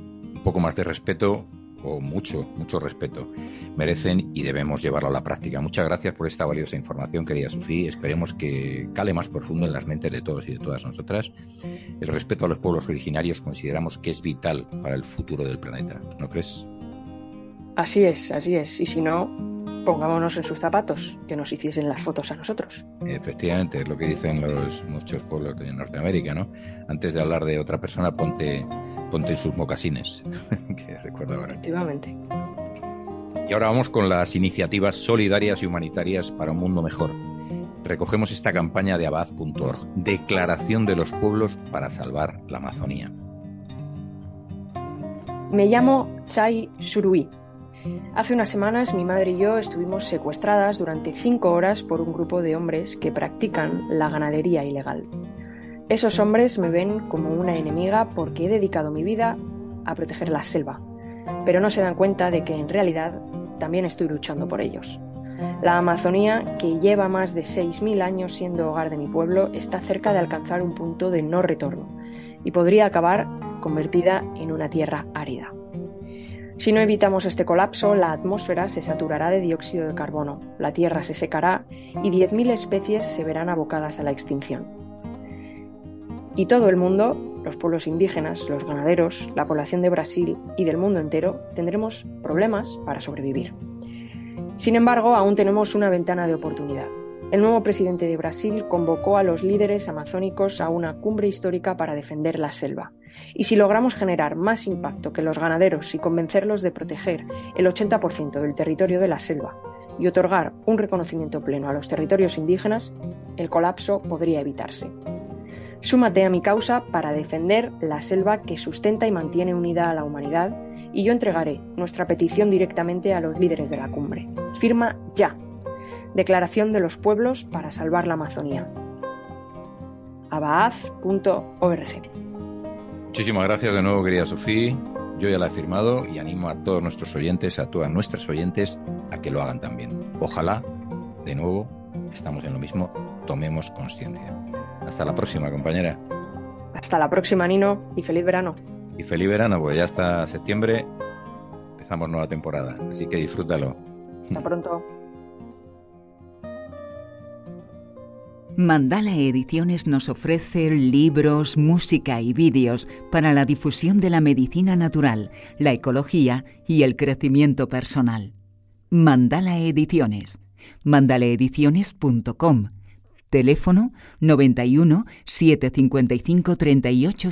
poco más de respeto o mucho, mucho respeto merecen y debemos llevarlo a la práctica. Muchas gracias por esta valiosa información, querida Sofía. Esperemos que cale más profundo en las mentes de todos y de todas nosotras. El respeto a los pueblos originarios consideramos que es vital para el futuro del planeta, ¿no crees? Así es, así es. Y si no, pongámonos en sus zapatos, que nos hiciesen las fotos a nosotros. Efectivamente, es lo que dicen los muchos pueblos de Norteamérica, ¿no? Antes de hablar de otra persona, ponte, ponte en sus mocasines, que recuerdo ahora. Efectivamente. Y ahora vamos con las iniciativas solidarias y humanitarias para un mundo mejor. Recogemos esta campaña de abad.org, Declaración de los Pueblos para Salvar la Amazonía. Me llamo Chai Surui Hace unas semanas mi madre y yo estuvimos secuestradas durante cinco horas por un grupo de hombres que practican la ganadería ilegal. Esos hombres me ven como una enemiga porque he dedicado mi vida a proteger la selva, pero no se dan cuenta de que en realidad también estoy luchando por ellos. La Amazonía, que lleva más de 6.000 años siendo hogar de mi pueblo, está cerca de alcanzar un punto de no retorno y podría acabar convertida en una tierra árida. Si no evitamos este colapso, la atmósfera se saturará de dióxido de carbono, la Tierra se secará y 10.000 especies se verán abocadas a la extinción. Y todo el mundo, los pueblos indígenas, los ganaderos, la población de Brasil y del mundo entero, tendremos problemas para sobrevivir. Sin embargo, aún tenemos una ventana de oportunidad. El nuevo presidente de Brasil convocó a los líderes amazónicos a una cumbre histórica para defender la selva. Y si logramos generar más impacto que los ganaderos y convencerlos de proteger el 80% del territorio de la selva y otorgar un reconocimiento pleno a los territorios indígenas, el colapso podría evitarse. Súmate a mi causa para defender la selva que sustenta y mantiene unida a la humanidad y yo entregaré nuestra petición directamente a los líderes de la cumbre. Firma ya Declaración de los Pueblos para Salvar la Amazonía. abaaz.org. Muchísimas gracias de nuevo, querida Sofía. Yo ya la he firmado y animo a todos nuestros oyentes, a todas nuestras oyentes, a que lo hagan también. Ojalá, de nuevo, estamos en lo mismo, tomemos conciencia. Hasta la próxima, compañera. Hasta la próxima, Nino, y feliz verano. Y feliz verano, porque ya hasta septiembre empezamos nueva temporada, así que disfrútalo. Hasta pronto. Mandala Ediciones nos ofrece libros, música y vídeos para la difusión de la medicina natural, la ecología y el crecimiento personal. Mandala Ediciones. mandalaediciones.com. Teléfono 91 755 38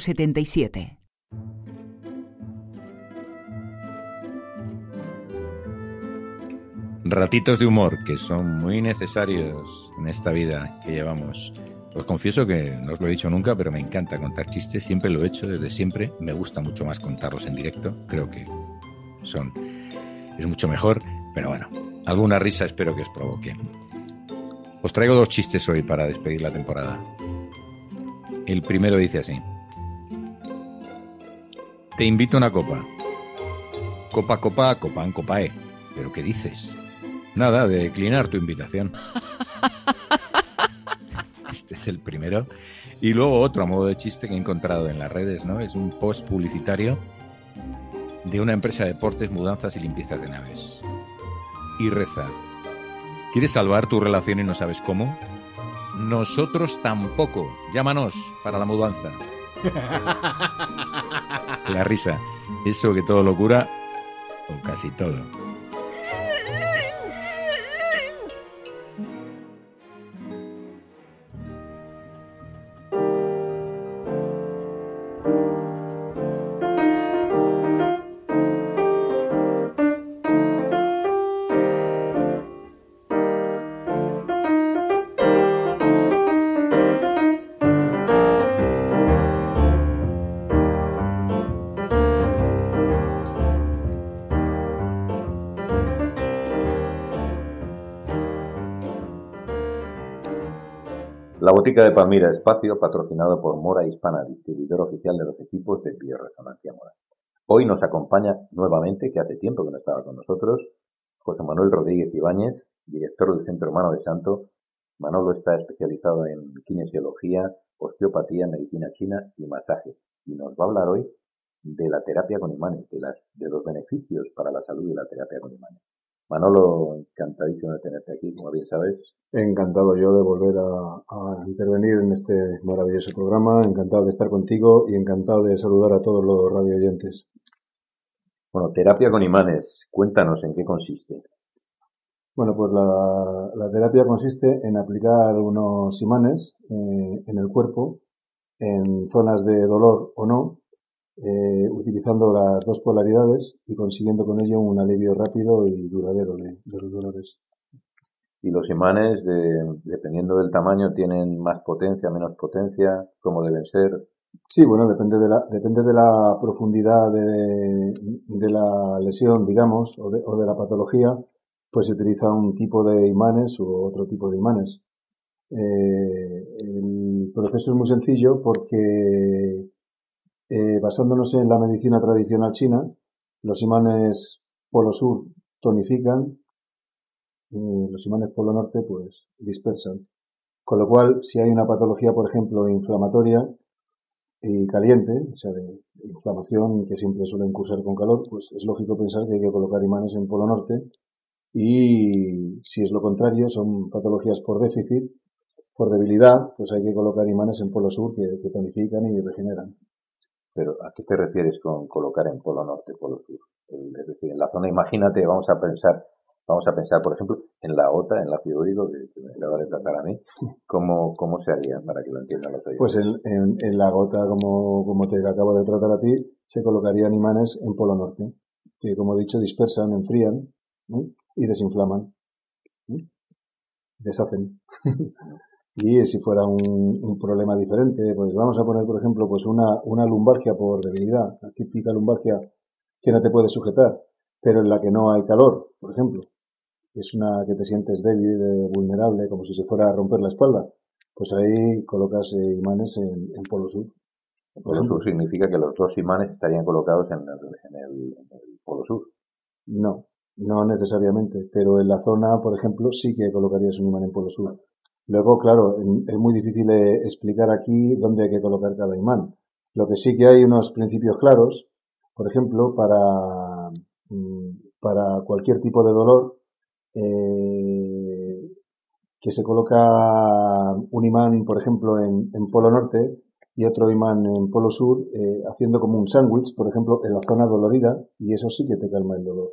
Ratitos de humor que son muy necesarios en esta vida que llevamos. Os confieso que no os lo he dicho nunca, pero me encanta contar chistes, siempre lo he hecho desde siempre. Me gusta mucho más contarlos en directo, creo que son es mucho mejor, pero bueno, alguna risa espero que os provoque. Os traigo dos chistes hoy para despedir la temporada. El primero dice así. Te invito a una copa. Copa, copa, copan, copae. ¿Pero qué dices? Nada, de declinar tu invitación. Este es el primero. Y luego otro a modo de chiste que he encontrado en las redes, ¿no? Es un post publicitario de una empresa de deportes, mudanzas y limpiezas de naves. Y reza. ¿Quieres salvar tu relación y no sabes cómo? Nosotros tampoco. Llámanos para la mudanza. La risa. Eso que todo lo cura, o casi todo. De Palmira Espacio, patrocinado por Mora Hispana, distribuidor oficial de los equipos de bioresonancia Mora. Hoy nos acompaña nuevamente, que hace tiempo que no estaba con nosotros, José Manuel Rodríguez Ibáñez, director del Centro Hermano de Santo. Manolo está especializado en kinesiología, osteopatía, medicina china y masaje. Y nos va a hablar hoy de la terapia con imanes, de, las, de los beneficios para la salud de la terapia con imanes. Manolo, encantadísimo de tenerte aquí, como bien sabes. Encantado yo de volver a, a, intervenir en este maravilloso programa, encantado de estar contigo y encantado de saludar a todos los radio oyentes. Bueno, terapia con imanes, cuéntanos en qué consiste. Bueno, pues la, la terapia consiste en aplicar unos imanes eh, en el cuerpo, en zonas de dolor o no, eh, utilizando las dos polaridades y consiguiendo con ello un alivio rápido y duradero de, de los dolores. Y los imanes, de, dependiendo del tamaño, tienen más potencia, menos potencia, ¿cómo deben ser? Sí, bueno, depende de la, depende de la profundidad de, de la lesión, digamos, o de, o de, la patología, pues se utiliza un tipo de imanes u otro tipo de imanes. Eh, el proceso es muy sencillo porque eh, basándonos en la medicina tradicional china, los imanes polo sur tonifican, y los imanes polo norte pues dispersan. Con lo cual, si hay una patología, por ejemplo, inflamatoria y caliente, o sea, de inflamación que siempre suele cursar con calor, pues es lógico pensar que hay que colocar imanes en polo norte. Y si es lo contrario, son patologías por déficit, por debilidad, pues hay que colocar imanes en polo sur que tonifican y regeneran. Pero ¿a qué te refieres con colocar en polo norte, polo sur? Es decir, en la zona, imagínate, vamos a pensar, vamos a pensar, por ejemplo, en la OTA, en la fibríco, que, que me acaba de tratar a mí, ¿cómo, cómo se haría para que lo entiendan los oyentes? Pues en, en, en, la gota, como, como te acabo de tratar a ti, se colocarían imanes en polo norte, que como he dicho, dispersan, enfrían y desinflaman, deshacen. Y si fuera un, un, problema diferente, pues vamos a poner, por ejemplo, pues una, una lumbargia por debilidad, la típica lumbargia que no te puede sujetar, pero en la que no hay calor, por ejemplo. es una que te sientes débil, vulnerable, como si se fuera a romper la espalda, pues ahí colocas eh, imanes en, polo sur. En polo sur significa que los dos imanes estarían colocados en el, polo sur. No, no necesariamente, pero en la zona, por ejemplo, sí que colocarías un imán en polo sur. Luego, claro, es muy difícil eh, explicar aquí dónde hay que colocar cada imán. Lo que sí que hay unos principios claros, por ejemplo, para, mm, para cualquier tipo de dolor, eh, que se coloca un imán, por ejemplo, en, polo norte y otro imán en polo sur, eh, haciendo como un sándwich, por ejemplo, en la zona dolorida, y eso sí que te calma el dolor.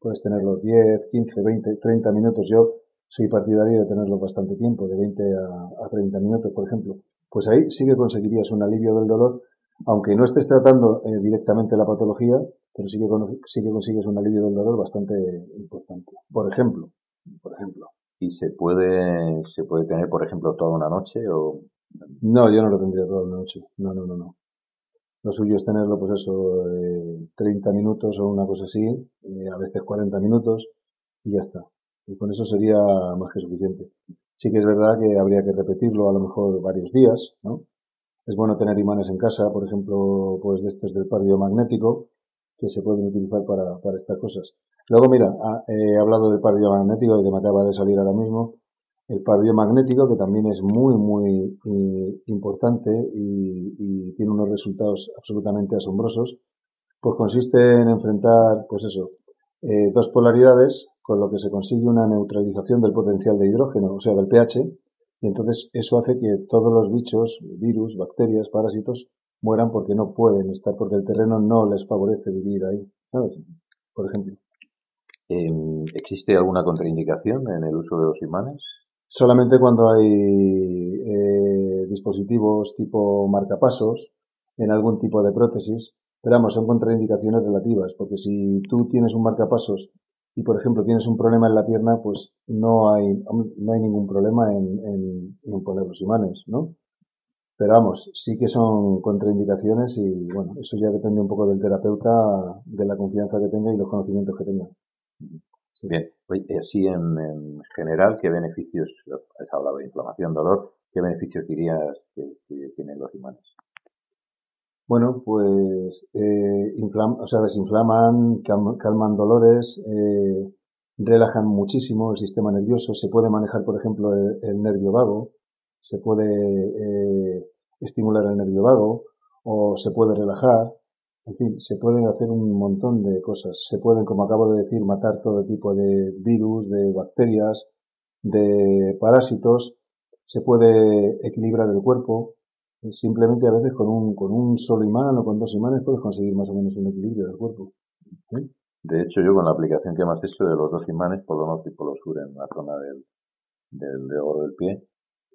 Puedes tenerlos 10, 15, 20, 30 minutos. Yo soy partidario de tenerlos bastante tiempo, de 20 a, a 30 minutos, por ejemplo. Pues ahí sí que conseguirías un alivio del dolor aunque no estés tratando eh, directamente la patología, pero sí que, sí que consigues un alivio del dolor bastante importante. Por ejemplo, por ejemplo. ¿Y se puede, se puede tener, por ejemplo, toda una noche o...? No, yo no lo tendría toda una noche. No, no, no, no. Lo suyo es tenerlo, pues eso, eh, 30 minutos o una cosa así, eh, a veces 40 minutos, y ya está. Y con eso sería más que suficiente. Sí que es verdad que habría que repetirlo a lo mejor varios días, ¿no? Es bueno tener imanes en casa, por ejemplo, pues de estos del par biomagnético, que se pueden utilizar para, para estas cosas. Luego, mira, ah, he hablado del par biomagnético que me acaba de salir ahora mismo. El par biomagnético, que también es muy, muy eh, importante y, tiene unos resultados absolutamente asombrosos, pues consiste en enfrentar, pues eso, eh, dos polaridades, con lo que se consigue una neutralización del potencial de hidrógeno, o sea, del pH, y entonces eso hace que todos los bichos, virus, bacterias, parásitos, mueran porque no pueden estar, porque el terreno no les favorece vivir ahí, ¿sabes? Por ejemplo. Em, ¿Existe alguna contraindicación en el uso de los imanes? Solamente cuando hay eh, dispositivos tipo marcapasos en algún tipo de prótesis, pero vamos, son contraindicaciones relativas, porque si tú tienes un marcapasos y por ejemplo tienes un problema en la pierna, pues no hay, no hay ningún problema en, en, poner los imanes, ¿no? Pero vamos, sí que son contraindicaciones y bueno, eso ya depende un poco del terapeuta, de la confianza que tenga y los conocimientos que tenga. Bien, así en, general, ¿qué beneficios, has hablado de inflamación, dolor, qué beneficios dirías que tienen los imanes? Bueno, pues eh, o sea, desinflaman, calman dolores, eh, relajan muchísimo el sistema nervioso. Se puede manejar, por ejemplo, el, nervio vago, se puede eh, estimular el nervio vago o se puede relajar. En fin, se pueden hacer un montón de cosas. Se pueden, como acabo de decir, matar todo tipo de virus, de bacterias, de parásitos. Se puede equilibrar el cuerpo Simplemente a veces con un, con un solo imán o con dos imanes puedes conseguir más o menos un equilibrio del cuerpo. De hecho, yo con la aplicación que me has hecho de los dos imanes, por lo norte y por lo sur, en la zona del, del dedo del pie,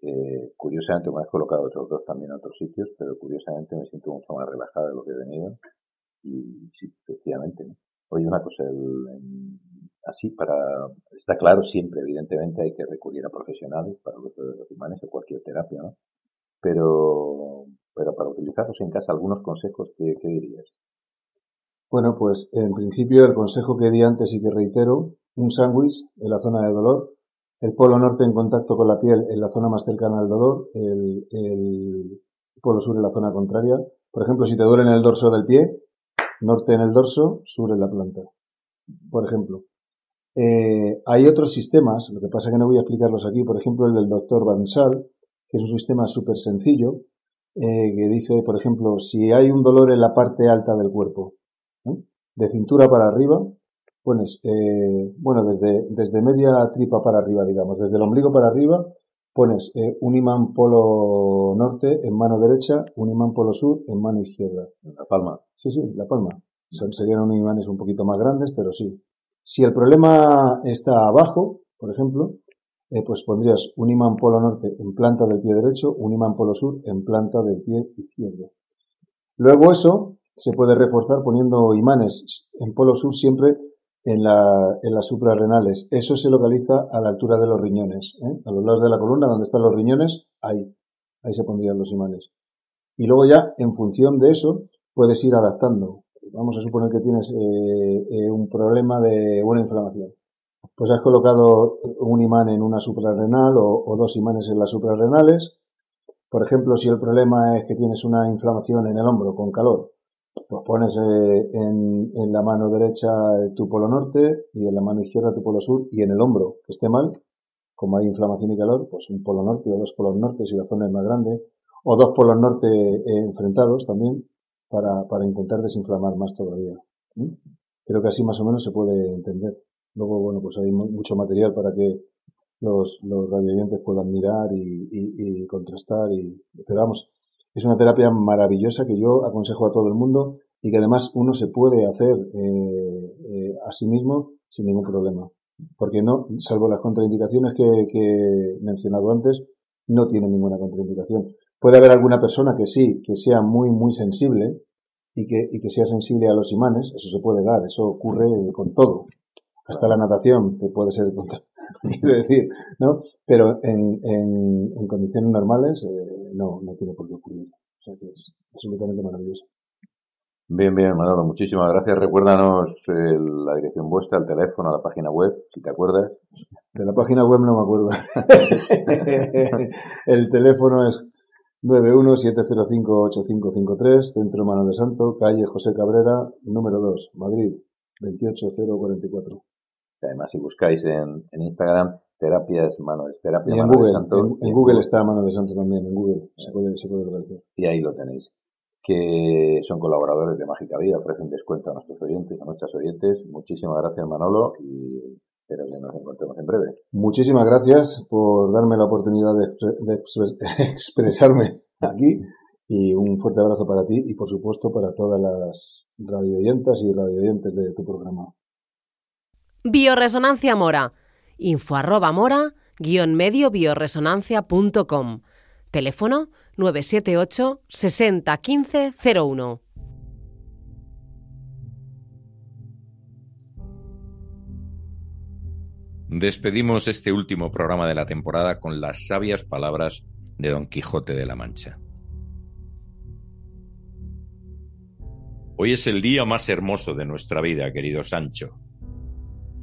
eh, curiosamente me has colocado otros dos también en otros sitios, pero curiosamente me siento mucho más relajada de lo que he venido. Y sí, efectivamente. Oye, una cosa, así para, está claro siempre, evidentemente hay que recurrir a profesionales para el uso de los imanes o cualquier terapia, ¿no? Pero, pero para utilizarlos en casa, algunos consejos, ¿qué, dirías? Bueno, pues en principio el consejo que di antes y que reitero, un sándwich en la zona de dolor, el polo norte en contacto con la piel en la zona más cercana al dolor, el, el polo sur en la zona contraria. Por ejemplo, si te duele en el dorso del pie, norte en el dorso, sur en la planta. Por ejemplo. Eh, hay otros sistemas, lo que pasa que no voy a explicarlos aquí, por ejemplo el del doctor Bansal, que es un sistema súper sencillo, eh, que dice, por ejemplo, si hay un dolor en la parte alta del cuerpo, de cintura para arriba, pones, eh, bueno, desde, desde media tripa para arriba, digamos, desde el ombligo para arriba, pones eh, un imán polo norte en mano derecha, un imán polo sur en mano izquierda. La palma. Sí, sí, la palma. Son, serían unos imanes un poquito más grandes, pero sí. Si el problema está abajo, por ejemplo, eh, pues pondrías un imán polo norte en planta del pie derecho, un imán polo sur en planta del pie izquierdo. Luego eso se puede reforzar poniendo imanes en polo sur siempre en, la, en las suprarrenales. Eso se localiza a la altura de los riñones, ¿eh? a los lados de la columna donde están los riñones, ahí, ahí se pondrían los imanes. Y luego ya, en función de eso, puedes ir adaptando. Vamos a suponer que tienes eh, un problema de una inflamación pues has colocado un imán en una suprarrenal o, dos imanes en las suprarrenales. Por ejemplo, si el problema es que tienes una inflamación en el hombro con calor, pues pones eh, en, la mano derecha tu polo norte y en la mano izquierda tu polo sur y en el hombro que esté mal, como hay inflamación y calor, pues un polo norte o dos polos norte si la zona es más grande, o dos polos norte eh, enfrentados también para, para intentar desinflamar más todavía. Creo que así más o menos se puede entender. Luego, bueno, pues hay mucho material para que los, los puedan mirar y, y, contrastar. Y, pero vamos, es una terapia maravillosa que yo aconsejo a todo el mundo y que además uno se puede hacer eh, eh, a sí mismo sin ningún problema. Porque no, salvo las contraindicaciones que, que he mencionado antes, no tiene ninguna contraindicación. Puede haber alguna persona que sí, que sea muy, muy sensible y que, y que sea sensible a los imanes, eso se puede dar, eso ocurre con todo hasta la natación, que puede ser, quiero decir, ¿no? Pero en, en, en condiciones normales eh, no, no tiene por qué ocurrir. O sea que es absolutamente maravilloso. Bien, bien, Manolo, muchísimas gracias. Recuérdanos eh, la dirección vuestra, el teléfono, la página web, si te acuerdas. De la página web no me acuerdo. el teléfono es 917058553, Centro Mano de Santo, calle José Cabrera, número 2, Madrid, 28044. Además, si buscáis en, en Instagram, terapias mano, es terapia y en Google, En, Google está mano de santo también, en Google se puede, se puede Y ahí lo tenéis. Que son colaboradores de Mágica Vida, ofrecen descuento a nuestros oyentes, a nuestras oyentes. Muchísimas gracias, Manolo, y espero que nos encontremos en breve. Muchísimas gracias por darme la oportunidad de, de expresarme aquí. Y un fuerte abrazo para ti y, por supuesto, para todas las radioyentas y radioyentes de tu programa. Bioresonancia Mora. Info arroba mora guion medio bioresonancia.com. Teléfono 978 60 15 01. Despedimos este último programa de la temporada con las sabias palabras de Don Quijote de la Mancha. Hoy es el día más hermoso de nuestra vida, querido Sancho.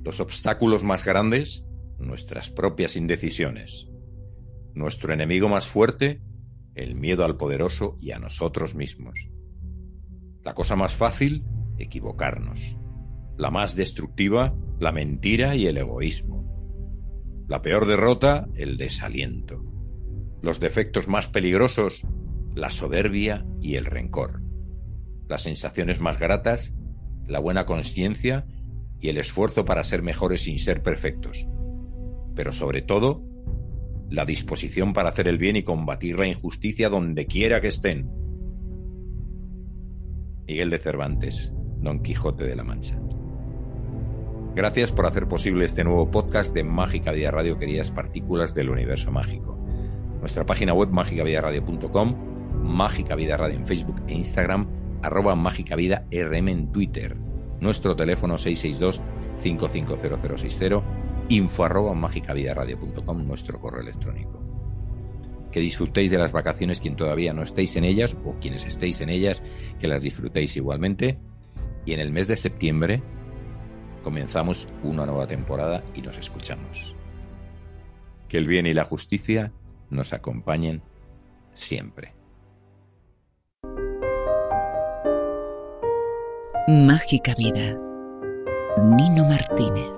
Los obstáculos más grandes, nuestras propias indecisiones. Nuestro enemigo más fuerte, el miedo al poderoso y a nosotros mismos. La cosa más fácil, equivocarnos. La más destructiva, la mentira y el egoísmo. La peor derrota, el desaliento. Los defectos más peligrosos, la soberbia y el rencor. Las sensaciones más gratas, la buena conciencia y el esfuerzo para ser mejores sin ser perfectos. Pero sobre todo, la disposición para hacer el bien y combatir la injusticia donde quiera que estén. Miguel de Cervantes, Don Quijote de la Mancha. Gracias por hacer posible este nuevo podcast de Mágica Vida Radio, queridas partículas del universo mágico. Nuestra página web mágicavidaradio.com, Mágica Vida Radio en Facebook e Instagram, arroba en Twitter nuestro teléfono 662-550060, info arroba magicavidaradio.com, nuestro correo electrónico. Que disfrutéis de las vacaciones quien todavía no estéis en ellas o quienes estéis en ellas, que las disfrutéis igualmente. Y en el mes de septiembre comenzamos una nueva temporada y nos escuchamos. Que el bien y la justicia nos acompañen siempre. Mágica Vida. Nino Martínez.